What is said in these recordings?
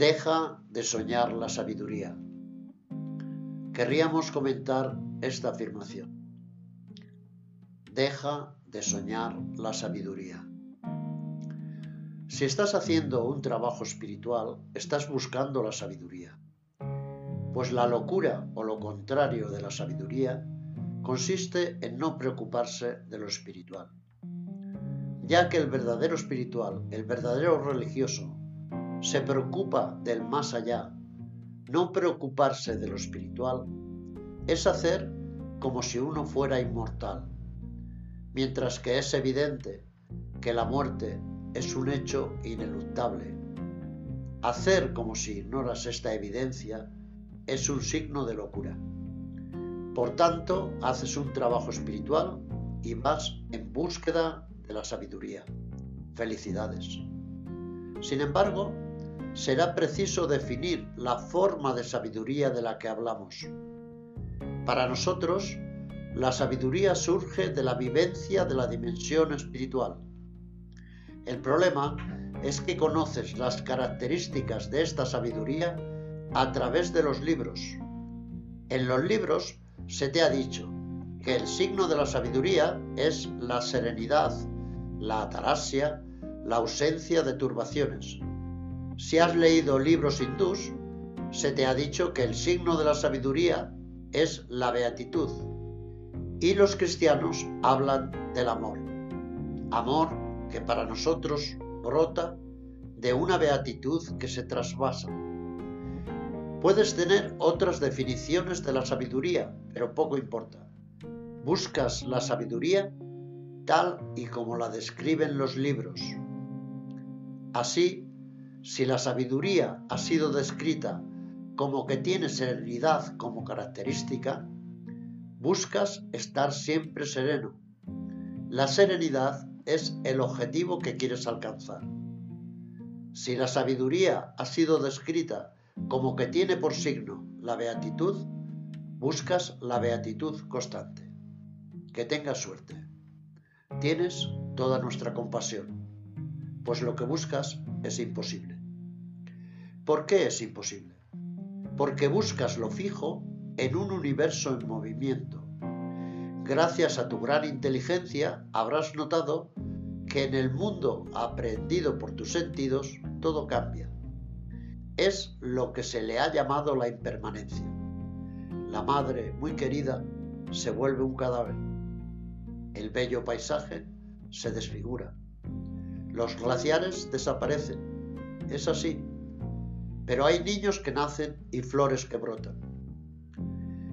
Deja de soñar la sabiduría. Querríamos comentar esta afirmación. Deja de soñar la sabiduría. Si estás haciendo un trabajo espiritual, estás buscando la sabiduría. Pues la locura o lo contrario de la sabiduría consiste en no preocuparse de lo espiritual. Ya que el verdadero espiritual, el verdadero religioso, se preocupa del más allá, no preocuparse de lo espiritual, es hacer como si uno fuera inmortal, mientras que es evidente que la muerte es un hecho ineluctable. Hacer como si ignoras esta evidencia es un signo de locura. Por tanto, haces un trabajo espiritual y vas en búsqueda de la sabiduría. Felicidades. Sin embargo, será preciso definir la forma de sabiduría de la que hablamos. Para nosotros, la sabiduría surge de la vivencia de la dimensión espiritual. El problema es que conoces las características de esta sabiduría a través de los libros. En los libros se te ha dicho que el signo de la sabiduría es la serenidad, la atarasia, la ausencia de turbaciones. Si has leído libros hindús, se te ha dicho que el signo de la sabiduría es la beatitud. Y los cristianos hablan del amor. Amor que para nosotros brota de una beatitud que se trasvasa. Puedes tener otras definiciones de la sabiduría, pero poco importa. Buscas la sabiduría tal y como la describen los libros. Así, si la sabiduría ha sido descrita como que tiene serenidad como característica, buscas estar siempre sereno. La serenidad es el objetivo que quieres alcanzar. Si la sabiduría ha sido descrita como que tiene por signo la beatitud, buscas la beatitud constante. Que tengas suerte. Tienes toda nuestra compasión, pues lo que buscas es imposible. ¿Por qué es imposible? Porque buscas lo fijo en un universo en movimiento. Gracias a tu gran inteligencia habrás notado que en el mundo aprendido por tus sentidos todo cambia. Es lo que se le ha llamado la impermanencia. La madre, muy querida, se vuelve un cadáver. El bello paisaje se desfigura. Los glaciares desaparecen. Es así. Pero hay niños que nacen y flores que brotan.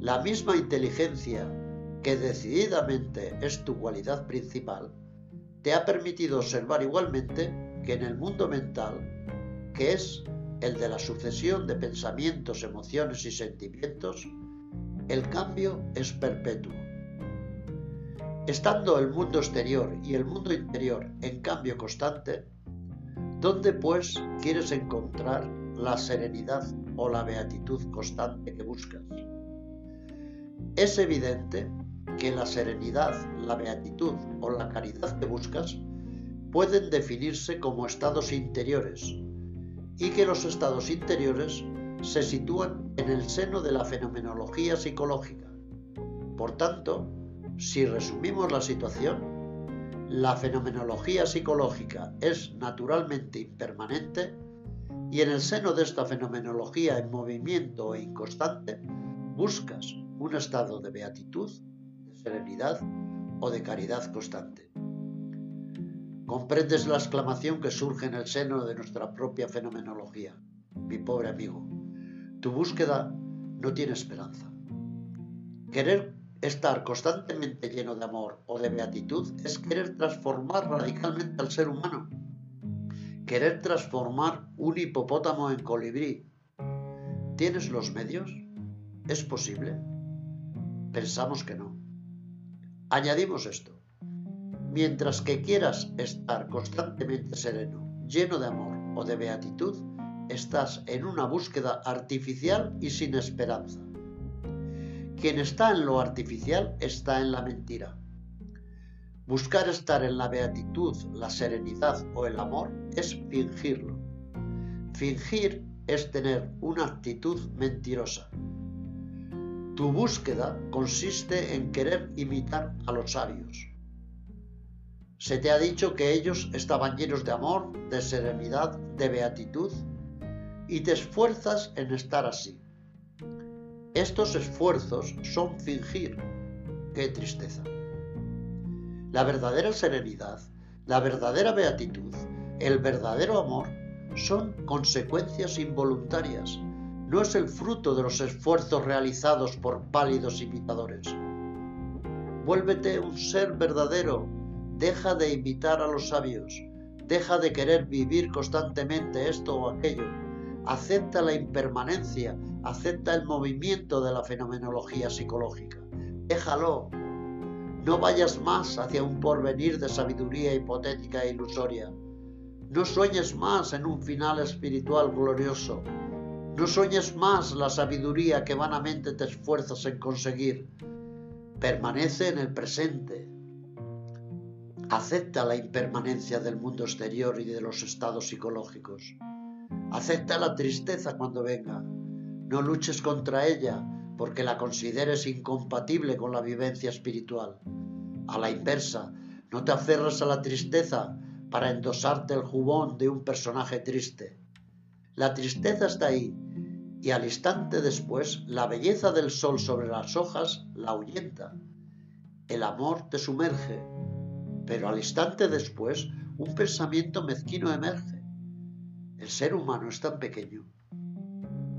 La misma inteligencia que decididamente es tu cualidad principal, te ha permitido observar igualmente que en el mundo mental, que es el de la sucesión de pensamientos, emociones y sentimientos, el cambio es perpetuo. Estando el mundo exterior y el mundo interior en cambio constante, ¿dónde pues quieres encontrar la serenidad o la beatitud constante que buscas? Es evidente que la serenidad, la beatitud o la caridad que buscas pueden definirse como estados interiores y que los estados interiores se sitúan en el seno de la fenomenología psicológica. Por tanto, si resumimos la situación, la fenomenología psicológica es naturalmente impermanente y en el seno de esta fenomenología en movimiento e inconstante buscas un estado de beatitud serenidad o de caridad constante. Comprendes la exclamación que surge en el seno de nuestra propia fenomenología. Mi pobre amigo, tu búsqueda no tiene esperanza. Querer estar constantemente lleno de amor o de beatitud es querer transformar radicalmente al ser humano. Querer transformar un hipopótamo en colibrí. ¿Tienes los medios? ¿Es posible? Pensamos que no. Añadimos esto. Mientras que quieras estar constantemente sereno, lleno de amor o de beatitud, estás en una búsqueda artificial y sin esperanza. Quien está en lo artificial está en la mentira. Buscar estar en la beatitud, la serenidad o el amor es fingirlo. Fingir es tener una actitud mentirosa. Tu búsqueda consiste en querer imitar a los sabios. Se te ha dicho que ellos estaban llenos de amor, de serenidad, de beatitud, y te esfuerzas en estar así. Estos esfuerzos son fingir. ¡Qué tristeza! La verdadera serenidad, la verdadera beatitud, el verdadero amor son consecuencias involuntarias, no es el fruto de los esfuerzos realizados por pálidos imitadores. Vuélvete un ser verdadero, deja de imitar a los sabios, deja de querer vivir constantemente esto o aquello, acepta la impermanencia, acepta el movimiento de la fenomenología psicológica, déjalo, no vayas más hacia un porvenir de sabiduría hipotética e ilusoria. No sueñes más en un final espiritual glorioso. No sueñes más la sabiduría que vanamente te esfuerzas en conseguir. Permanece en el presente. Acepta la impermanencia del mundo exterior y de los estados psicológicos. Acepta la tristeza cuando venga. No luches contra ella porque la consideres incompatible con la vivencia espiritual. A la inversa, no te aferras a la tristeza para endosarte el jubón de un personaje triste. La tristeza está ahí y al instante después la belleza del sol sobre las hojas la ahuyenta. El amor te sumerge, pero al instante después un pensamiento mezquino emerge. El ser humano es tan pequeño.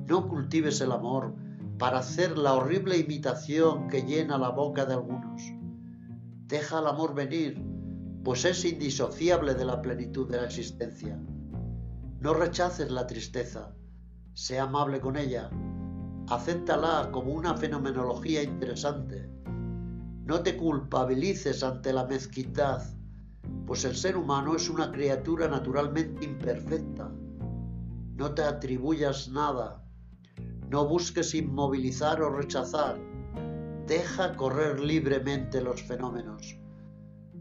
No cultives el amor para hacer la horrible imitación que llena la boca de algunos. Deja el amor venir, pues es indisociable de la plenitud de la existencia. No rechaces la tristeza, sé amable con ella, acéptala como una fenomenología interesante. No te culpabilices ante la mezquindad, pues el ser humano es una criatura naturalmente imperfecta. No te atribuyas nada, no busques inmovilizar o rechazar. Deja correr libremente los fenómenos.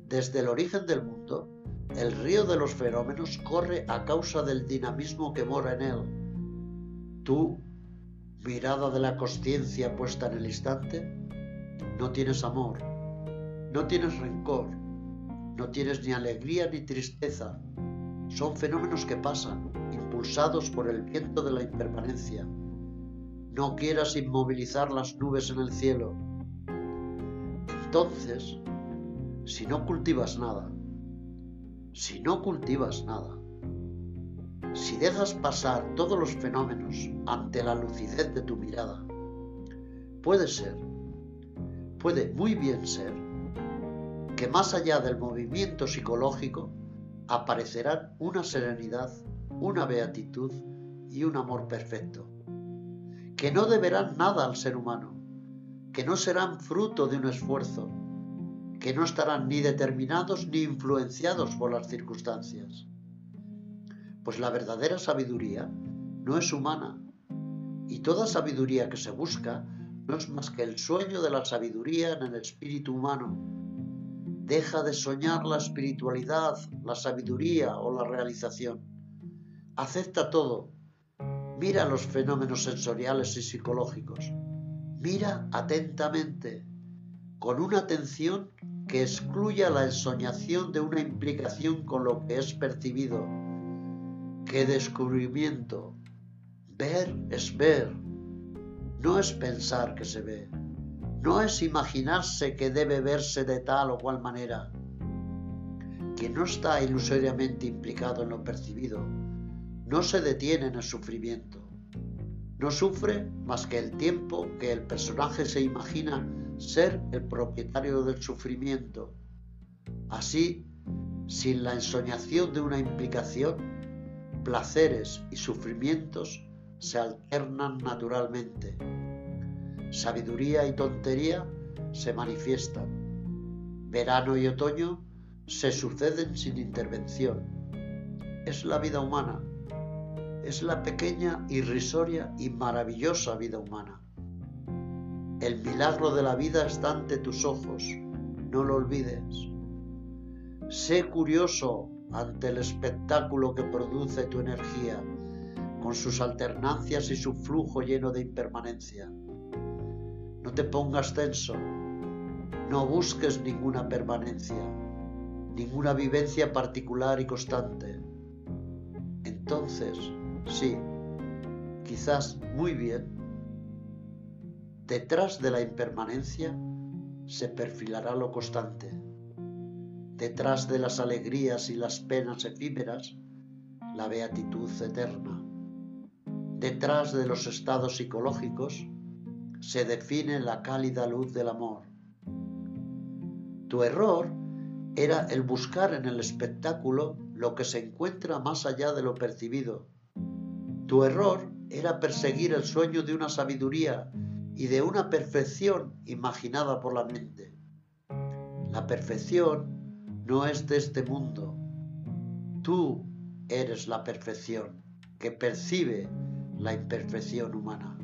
Desde el origen del mundo, el río de los fenómenos corre a causa del dinamismo que mora en él. Tú, mirada de la conciencia puesta en el instante, no tienes amor, no tienes rencor, no tienes ni alegría ni tristeza. Son fenómenos que pasan, impulsados por el viento de la impermanencia no quieras inmovilizar las nubes en el cielo. Entonces, si no cultivas nada, si no cultivas nada, si dejas pasar todos los fenómenos ante la lucidez de tu mirada, puede ser, puede muy bien ser, que más allá del movimiento psicológico aparecerán una serenidad, una beatitud y un amor perfecto que no deberán nada al ser humano, que no serán fruto de un esfuerzo, que no estarán ni determinados ni influenciados por las circunstancias. Pues la verdadera sabiduría no es humana, y toda sabiduría que se busca no es más que el sueño de la sabiduría en el espíritu humano. Deja de soñar la espiritualidad, la sabiduría o la realización. Acepta todo, Mira los fenómenos sensoriales y psicológicos. Mira atentamente, con una atención que excluya la ensoñación de una implicación con lo que es percibido. ¡Qué descubrimiento! Ver es ver, no es pensar que se ve, no es imaginarse que debe verse de tal o cual manera. Quien no está ilusoriamente implicado en lo percibido, no se detiene en el sufrimiento. No sufre más que el tiempo que el personaje se imagina ser el propietario del sufrimiento. Así, sin la ensoñación de una implicación, placeres y sufrimientos se alternan naturalmente. Sabiduría y tontería se manifiestan. Verano y otoño se suceden sin intervención. Es la vida humana es la pequeña, irrisoria y maravillosa vida humana. El milagro de la vida está ante tus ojos, no lo olvides. Sé curioso ante el espectáculo que produce tu energía, con sus alternancias y su flujo lleno de impermanencia. No te pongas tenso, no busques ninguna permanencia, ninguna vivencia particular y constante. Entonces, sí, quizás muy bien, detrás de la impermanencia se perfilará lo constante. Detrás de las alegrías y las penas efímeras, la beatitud eterna. Detrás de los estados psicológicos se define la cálida luz del amor. Tu error era el buscar en el espectáculo lo que se encuentra más allá de lo percibido. Tu error era perseguir el sueño de una sabiduría y de una perfección imaginada por la mente. La perfección no es de este mundo. Tú eres la perfección que percibe la imperfección humana.